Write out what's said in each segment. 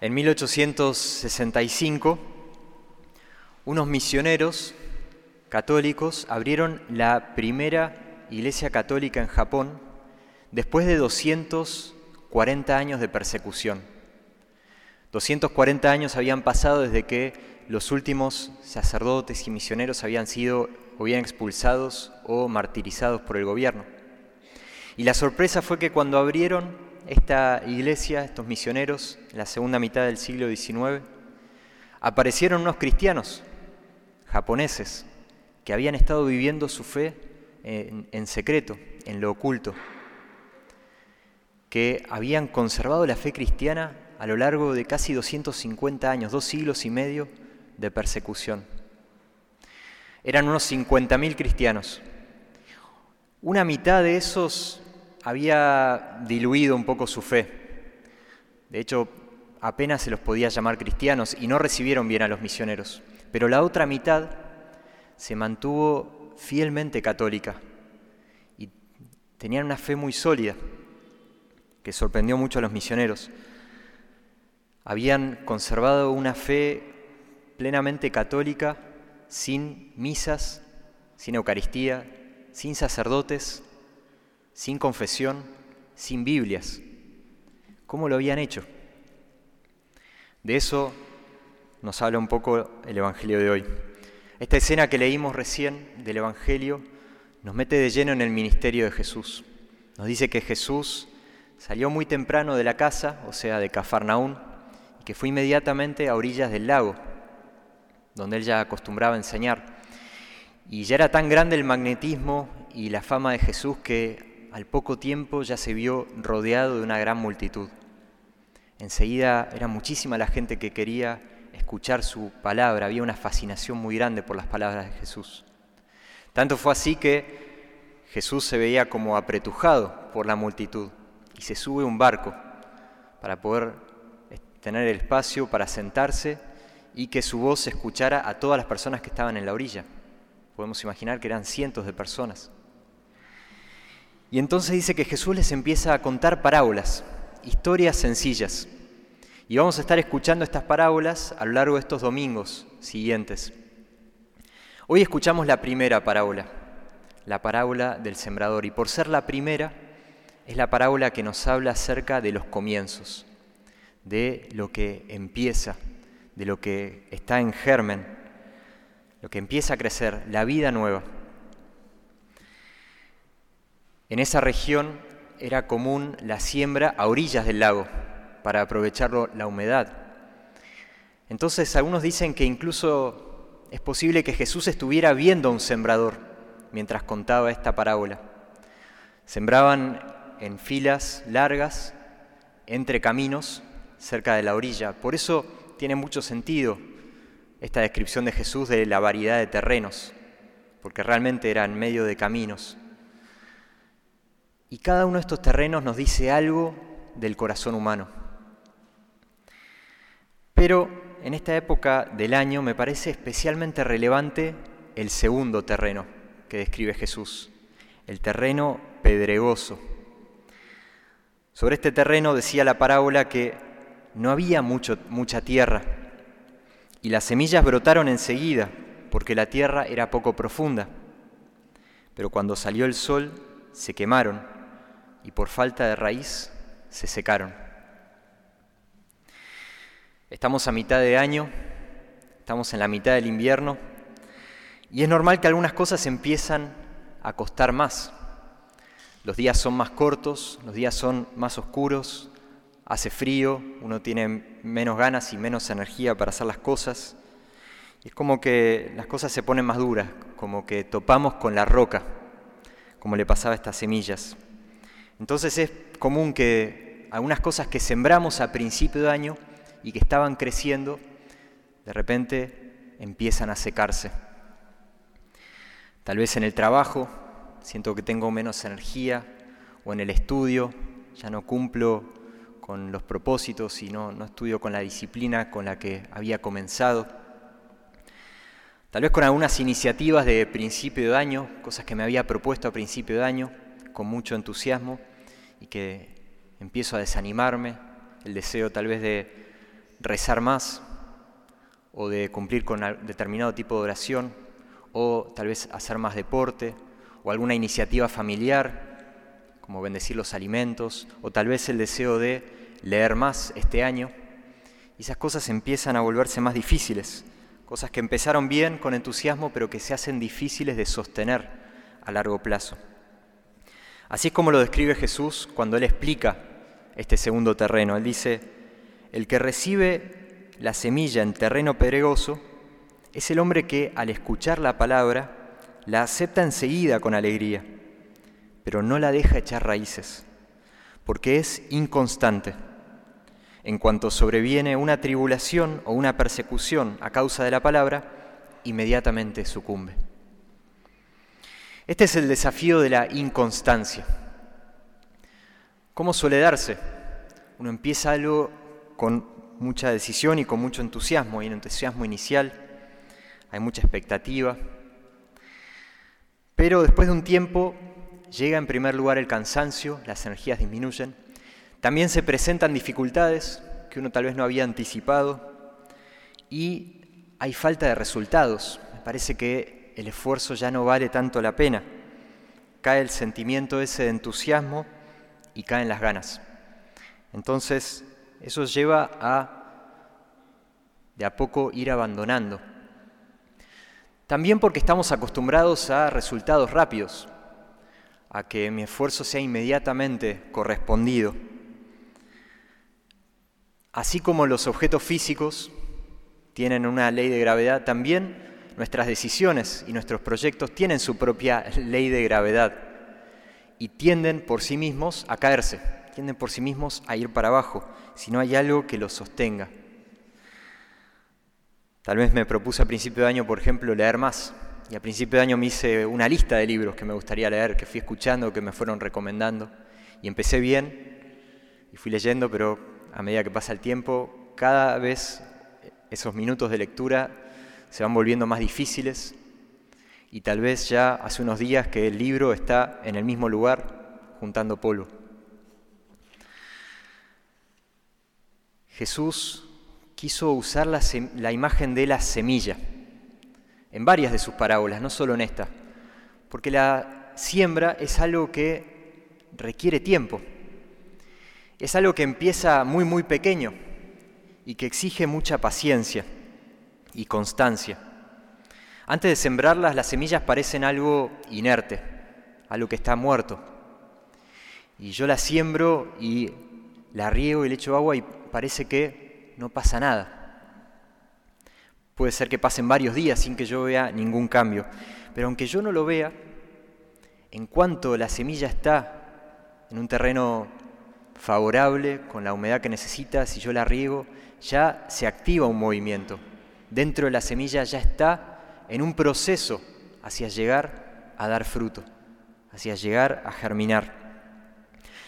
En 1865, unos misioneros católicos abrieron la primera iglesia católica en Japón después de 240 años de persecución. 240 años habían pasado desde que los últimos sacerdotes y misioneros habían sido o bien expulsados o martirizados por el gobierno. Y la sorpresa fue que cuando abrieron esta iglesia, estos misioneros, en la segunda mitad del siglo XIX, aparecieron unos cristianos japoneses que habían estado viviendo su fe en, en secreto, en lo oculto, que habían conservado la fe cristiana a lo largo de casi 250 años, dos siglos y medio de persecución. Eran unos 50.000 cristianos. Una mitad de esos había diluido un poco su fe. De hecho, apenas se los podía llamar cristianos y no recibieron bien a los misioneros. Pero la otra mitad se mantuvo fielmente católica y tenían una fe muy sólida que sorprendió mucho a los misioneros. Habían conservado una fe plenamente católica, sin misas, sin Eucaristía, sin sacerdotes, sin confesión, sin Biblias. ¿Cómo lo habían hecho? De eso nos habla un poco el Evangelio de hoy. Esta escena que leímos recién del Evangelio nos mete de lleno en el ministerio de Jesús. Nos dice que Jesús Salió muy temprano de la casa, o sea, de Cafarnaún, y que fue inmediatamente a orillas del lago, donde él ya acostumbraba a enseñar. Y ya era tan grande el magnetismo y la fama de Jesús que al poco tiempo ya se vio rodeado de una gran multitud. Enseguida era muchísima la gente que quería escuchar su palabra, había una fascinación muy grande por las palabras de Jesús. Tanto fue así que Jesús se veía como apretujado por la multitud y se sube un barco para poder tener el espacio para sentarse y que su voz se escuchara a todas las personas que estaban en la orilla. Podemos imaginar que eran cientos de personas. Y entonces dice que Jesús les empieza a contar parábolas, historias sencillas. Y vamos a estar escuchando estas parábolas a lo largo de estos domingos siguientes. Hoy escuchamos la primera parábola, la parábola del sembrador. Y por ser la primera, es la parábola que nos habla acerca de los comienzos, de lo que empieza, de lo que está en germen, lo que empieza a crecer, la vida nueva. En esa región era común la siembra a orillas del lago para aprovechar la humedad. Entonces algunos dicen que incluso es posible que Jesús estuviera viendo a un sembrador mientras contaba esta parábola. Sembraban en filas largas entre caminos cerca de la orilla. Por eso tiene mucho sentido esta descripción de Jesús de la variedad de terrenos, porque realmente era en medio de caminos. Y cada uno de estos terrenos nos dice algo del corazón humano. Pero en esta época del año me parece especialmente relevante el segundo terreno que describe Jesús, el terreno pedregoso. Sobre este terreno decía la parábola que no había mucho, mucha tierra y las semillas brotaron enseguida porque la tierra era poco profunda. Pero cuando salió el sol se quemaron y por falta de raíz se secaron. Estamos a mitad de año, estamos en la mitad del invierno y es normal que algunas cosas empiezan a costar más. Los días son más cortos, los días son más oscuros, hace frío, uno tiene menos ganas y menos energía para hacer las cosas. es como que las cosas se ponen más duras, como que topamos con la roca, como le pasaba a estas semillas. Entonces es común que algunas cosas que sembramos a principio de año y que estaban creciendo, de repente empiezan a secarse. Tal vez en el trabajo siento que tengo menos energía o en el estudio, ya no cumplo con los propósitos y no, no estudio con la disciplina con la que había comenzado. Tal vez con algunas iniciativas de principio de año, cosas que me había propuesto a principio de año, con mucho entusiasmo, y que empiezo a desanimarme, el deseo tal vez de rezar más o de cumplir con determinado tipo de oración o tal vez hacer más deporte o alguna iniciativa familiar como bendecir los alimentos o tal vez el deseo de leer más este año. Y esas cosas empiezan a volverse más difíciles, cosas que empezaron bien con entusiasmo pero que se hacen difíciles de sostener a largo plazo. Así es como lo describe Jesús cuando Él explica este segundo terreno. Él dice, el que recibe la semilla en terreno pedregoso es el hombre que al escuchar la palabra la acepta enseguida con alegría, pero no la deja echar raíces, porque es inconstante. En cuanto sobreviene una tribulación o una persecución a causa de la palabra, inmediatamente sucumbe. Este es el desafío de la inconstancia. ¿Cómo suele darse? Uno empieza algo con mucha decisión y con mucho entusiasmo, y un entusiasmo inicial, hay mucha expectativa, pero después de un tiempo llega en primer lugar el cansancio, las energías disminuyen, también se presentan dificultades que uno tal vez no había anticipado y hay falta de resultados. Me parece que el esfuerzo ya no vale tanto la pena. Cae el sentimiento ese de entusiasmo y caen las ganas. Entonces, eso lleva a de a poco ir abandonando. También porque estamos acostumbrados a resultados rápidos, a que mi esfuerzo sea inmediatamente correspondido. Así como los objetos físicos tienen una ley de gravedad, también nuestras decisiones y nuestros proyectos tienen su propia ley de gravedad y tienden por sí mismos a caerse, tienden por sí mismos a ir para abajo, si no hay algo que los sostenga. Tal vez me propuse a principio de año, por ejemplo, leer más. Y a principio de año me hice una lista de libros que me gustaría leer, que fui escuchando, que me fueron recomendando. Y empecé bien y fui leyendo, pero a medida que pasa el tiempo, cada vez esos minutos de lectura se van volviendo más difíciles. Y tal vez ya hace unos días que el libro está en el mismo lugar juntando polvo. Jesús quiso usar la, la, imagen de la semilla en varias de sus parábolas, no solo en esta, porque la siembra es algo que requiere tiempo, es algo que empieza muy, muy pequeño y que exige mucha paciencia y constancia. Antes de sembrarlas, las semillas parecen algo inerte, algo que está muerto. Y yo la siembro y la riego y le echo agua y parece que no pasa nada. Puede ser que pasen varios días sin que yo vea ningún cambio. Pero aunque yo no lo vea, en cuanto la semilla está en un terreno favorable, con la humedad que necesita, si yo la riego, ya se activa un movimiento dentro de la semilla ya está en un proceso hacia llegar a dar fruto, hacia llegar a germinar.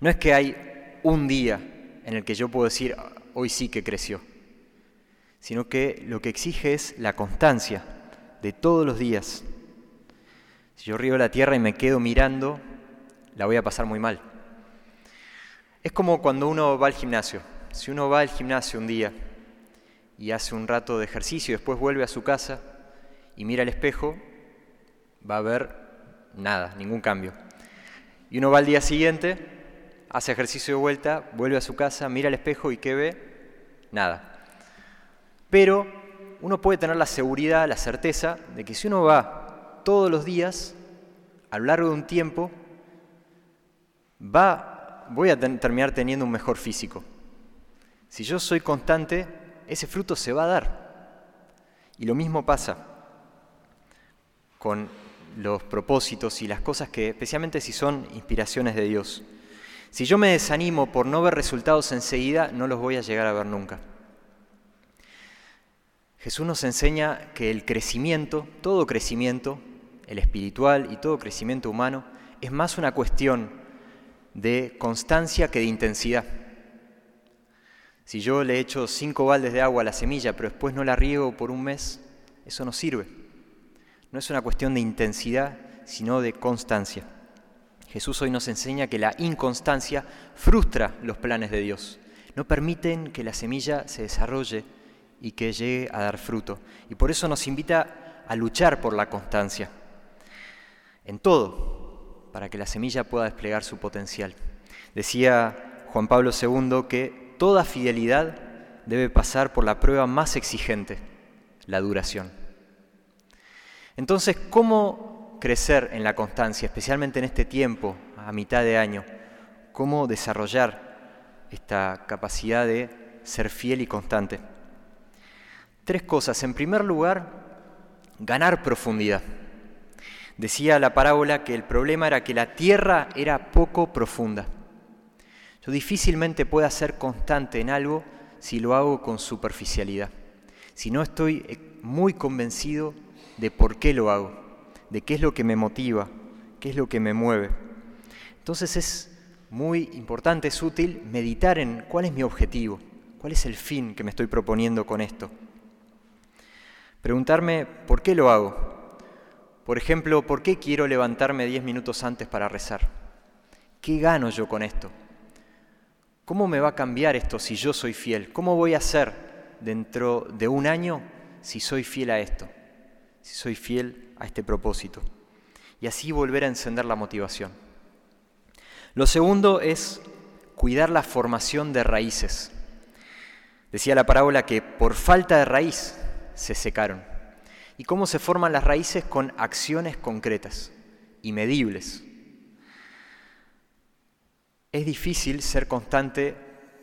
No es que hay un día en el que yo puedo decir, hoy sí que creció, sino que lo que exige es la constancia de todos los días. Si yo río la tierra y me quedo mirando, la voy a pasar muy mal. Es como cuando uno va al gimnasio. Si uno va al gimnasio un día y hace un rato de ejercicio, después vuelve a su casa y mira al espejo, va a ver nada, ningún cambio. Y uno va al día siguiente, hace ejercicio de vuelta, vuelve a su casa, mira al espejo y ¿qué ve? Nada. Pero uno puede tener la seguridad, la certeza de que si uno va todos los días, a lo largo de un tiempo, va, voy a terminar teniendo un mejor físico. Si yo soy constante, ese fruto se va a dar. Y lo mismo pasa con los propósitos y las cosas que, especialmente si son inspiraciones de Dios. Si yo me desanimo por no ver resultados enseguida, no los voy a llegar a ver nunca. Jesús nos enseña que el crecimiento, todo crecimiento, el espiritual y todo crecimiento humano, es más una cuestión de constancia que de intensidad. Si yo le echo cinco baldes de agua a la semilla, pero después no la riego por un mes, eso no sirve. No es una cuestión de intensidad, sino de constancia. Jesús hoy nos enseña que la inconstancia frustra los planes de Dios. no permiten que la semilla se desarrolle y que llegue a dar fruto. Y por eso nos invita a luchar por la constancia, en todo, para que la semilla pueda desplegar su potencial. Decía Juan Pablo II que toda fidelidad debe pasar por la prueba más exigente, la duración. Entonces, ¿cómo crecer en la constancia, especialmente en este tiempo, a mitad de año? ¿Cómo desarrollar esta capacidad de ser fiel y constante? Tres cosas. En primer lugar, ganar profundidad. Decía la parábola que el problema era que la tierra era poco profunda. Yo difícilmente puedo ser constante en algo si lo hago con superficialidad, si no estoy eh, muy convencido de por qué lo hago, de qué es lo que me motiva, qué es lo que me mueve. Entonces es muy importante, es útil meditar en cuál es mi objetivo, cuál es el fin que me estoy proponiendo con esto. Preguntarme por qué lo hago. Por ejemplo, ¿por qué quiero levantarme diez minutos antes para rezar? ¿Qué gano yo con esto? ¿Cómo me va a cambiar esto si yo soy fiel? ¿Cómo voy a ser dentro de un año si soy fiel a esto? Si soy fiel a este propósito. Y así volver a encender la motivación. Lo segundo es cuidar la formación de raíces. Decía la parábola que por falta de raíz se secaron. ¿Y cómo se forman las raíces? Con acciones concretas y medibles. Es difícil ser constante,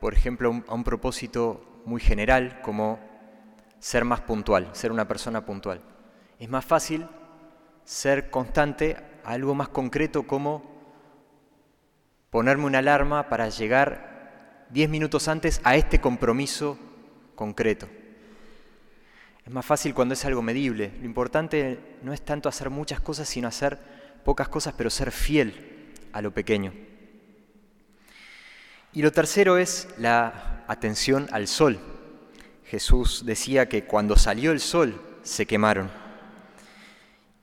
por ejemplo, a un propósito muy general como ser más puntual, ser una persona puntual. Es más fácil ser constante a algo más concreto como ponerme una alarma para llegar 10 minutos antes a este compromiso concreto. Es más fácil cuando es algo medible. Lo importante no es tanto hacer muchas cosas, sino hacer pocas cosas, pero ser fiel a lo pequeño. Y lo tercero es la atención al sol. Jesús decía que cuando salió el sol se quemaron.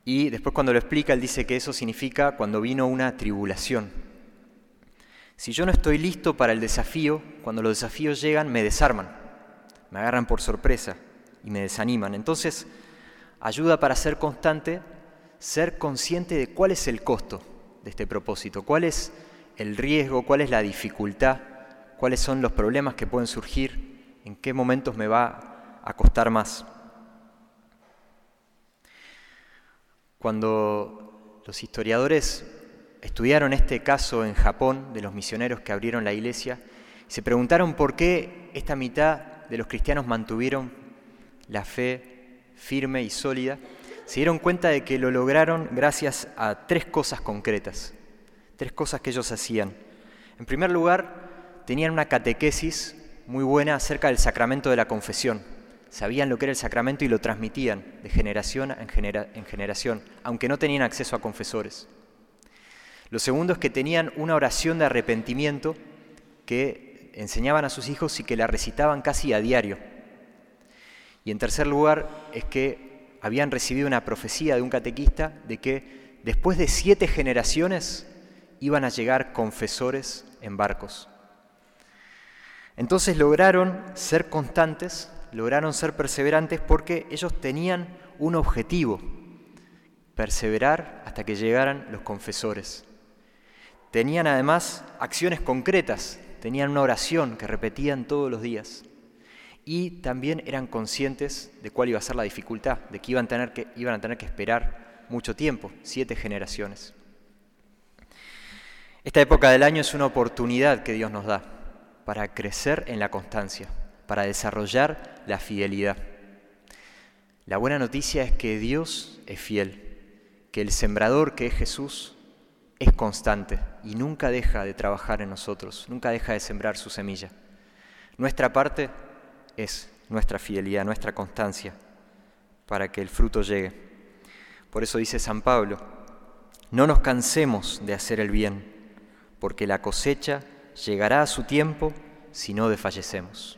Y después cuando lo explica, él dice que eso significa cuando vino una tribulación. Si yo no estoy listo para el desafío, cuando los desafíos llegan me desarman, me agarran por sorpresa y me desaniman. Entonces, ayuda para ser constante, ser consciente de cuál es el costo de este propósito, cuál es el riesgo, cuál es la dificultad, cuáles son los problemas que pueden surgir, en qué momentos me va a costar más. Cuando los historiadores estudiaron este caso en Japón de los misioneros que abrieron la iglesia, se preguntaron por qué esta mitad de los cristianos mantuvieron la fe firme y sólida, se dieron cuenta de que lo lograron gracias a tres cosas concretas tres cosas que ellos hacían. En primer lugar, tenían una catequesis muy buena acerca del sacramento de la confesión. Sabían lo que era el sacramento y lo transmitían de generación en, en generación, aunque no tenían acceso a confesores. Lo segundo es que tenían una oración de arrepentimiento que enseñaban a sus hijos y que la recitaban casi a diario. Y en tercer lugar es que habían recibido una profecía de un catequista de que después de siete generaciones iban a llegar confesores en barcos. Entonces lograron ser constantes, lograron ser perseverantes porque ellos tenían un objetivo, perseverar hasta que llegaran los confesores. Tenían además acciones concretas, tenían una oración que repetían todos los días y también eran conscientes de cuál iba a ser la dificultad, de que iban que, iban a tener que esperar mucho tiempo, siete generaciones. Esta época del año es una oportunidad que Dios nos da para crecer en la constancia, para desarrollar la fidelidad. La buena noticia es que Dios es fiel, que el sembrador que es Jesús es constante y nunca deja de trabajar en nosotros, nunca deja de sembrar su semilla. Nuestra parte es nuestra fidelidad, nuestra constancia, para que el fruto llegue. Por eso dice San Pablo, no nos cansemos de hacer el bien porque la cosecha llegará a su tiempo si no desfallecemos.